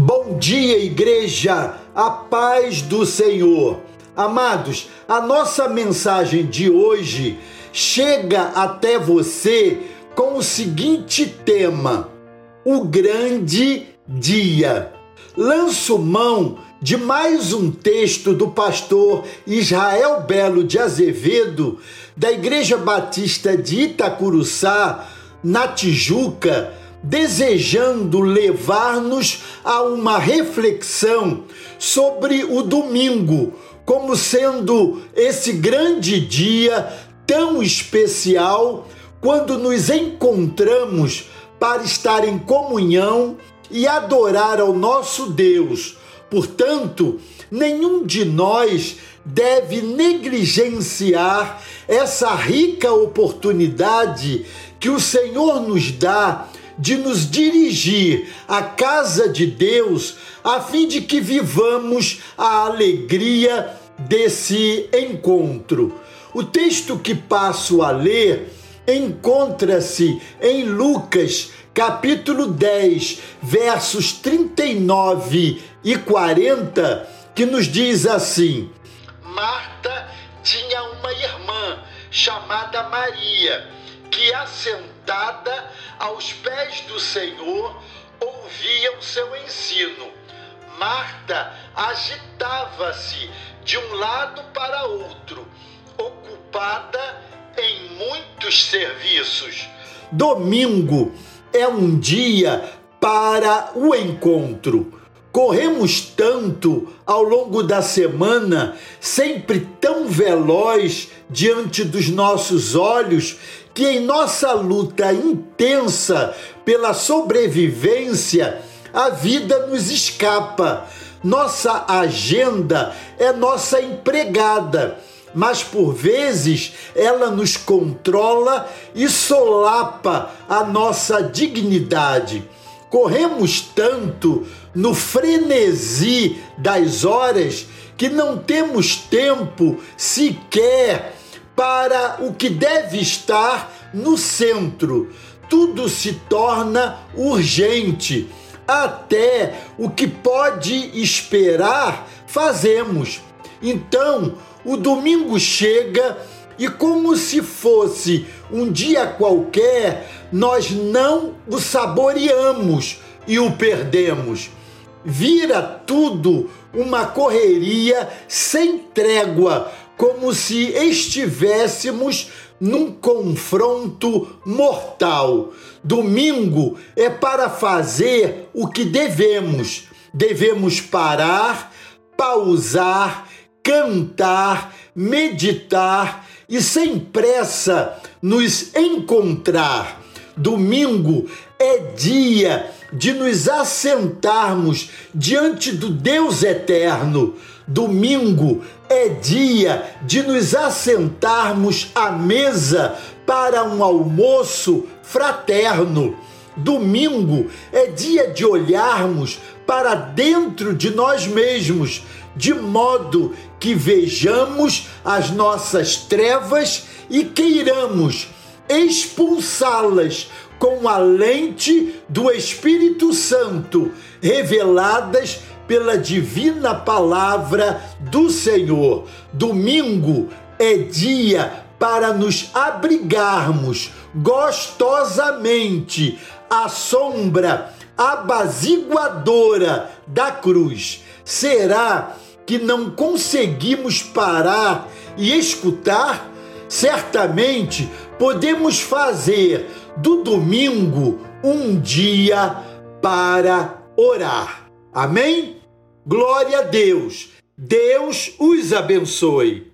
Bom dia, igreja, a paz do Senhor. Amados, a nossa mensagem de hoje chega até você com o seguinte tema: o grande dia. Lanço mão de mais um texto do pastor Israel Belo de Azevedo, da Igreja Batista de Itacuruçá, na Tijuca desejando levar-nos a uma reflexão sobre o domingo, como sendo esse grande dia tão especial quando nos encontramos para estar em comunhão e adorar ao nosso Deus. Portanto, nenhum de nós deve negligenciar essa rica oportunidade que o Senhor nos dá de nos dirigir à casa de Deus, a fim de que vivamos a alegria desse encontro. O texto que passo a ler encontra-se em Lucas, capítulo 10, versos 39 e 40, que nos diz assim: Marta tinha uma irmã chamada Maria, que assentada aos pés do Senhor, ouvia o seu ensino. Marta agitava-se de um lado para outro, ocupada em muitos serviços. Domingo é um dia para o encontro. Corremos tanto ao longo da semana, sempre tão veloz diante dos nossos olhos, que em nossa luta intensa pela sobrevivência, a vida nos escapa. Nossa agenda é nossa empregada, mas por vezes ela nos controla e solapa a nossa dignidade. Corremos tanto no frenesi das horas que não temos tempo sequer para o que deve estar no centro. Tudo se torna urgente. Até o que pode esperar, fazemos. Então, o domingo chega e, como se fosse um dia qualquer, nós não o saboreamos e o perdemos. Vira tudo uma correria sem trégua, como se estivéssemos num confronto mortal. Domingo é para fazer o que devemos. Devemos parar, pausar, cantar, meditar e sem pressa nos encontrar. Domingo é dia de nos assentarmos diante do Deus eterno. Domingo é dia de nos assentarmos à mesa para um almoço fraterno. Domingo é dia de olharmos para dentro de nós mesmos, de modo que vejamos as nossas trevas e queiramos expulsá-las com a lente do Espírito Santo, reveladas pela divina palavra do Senhor. Domingo é dia para nos abrigarmos gostosamente à sombra abaziguadora da cruz. Será que não conseguimos parar e escutar? Certamente podemos fazer do domingo um dia para orar. Amém? Glória a Deus. Deus os abençoe.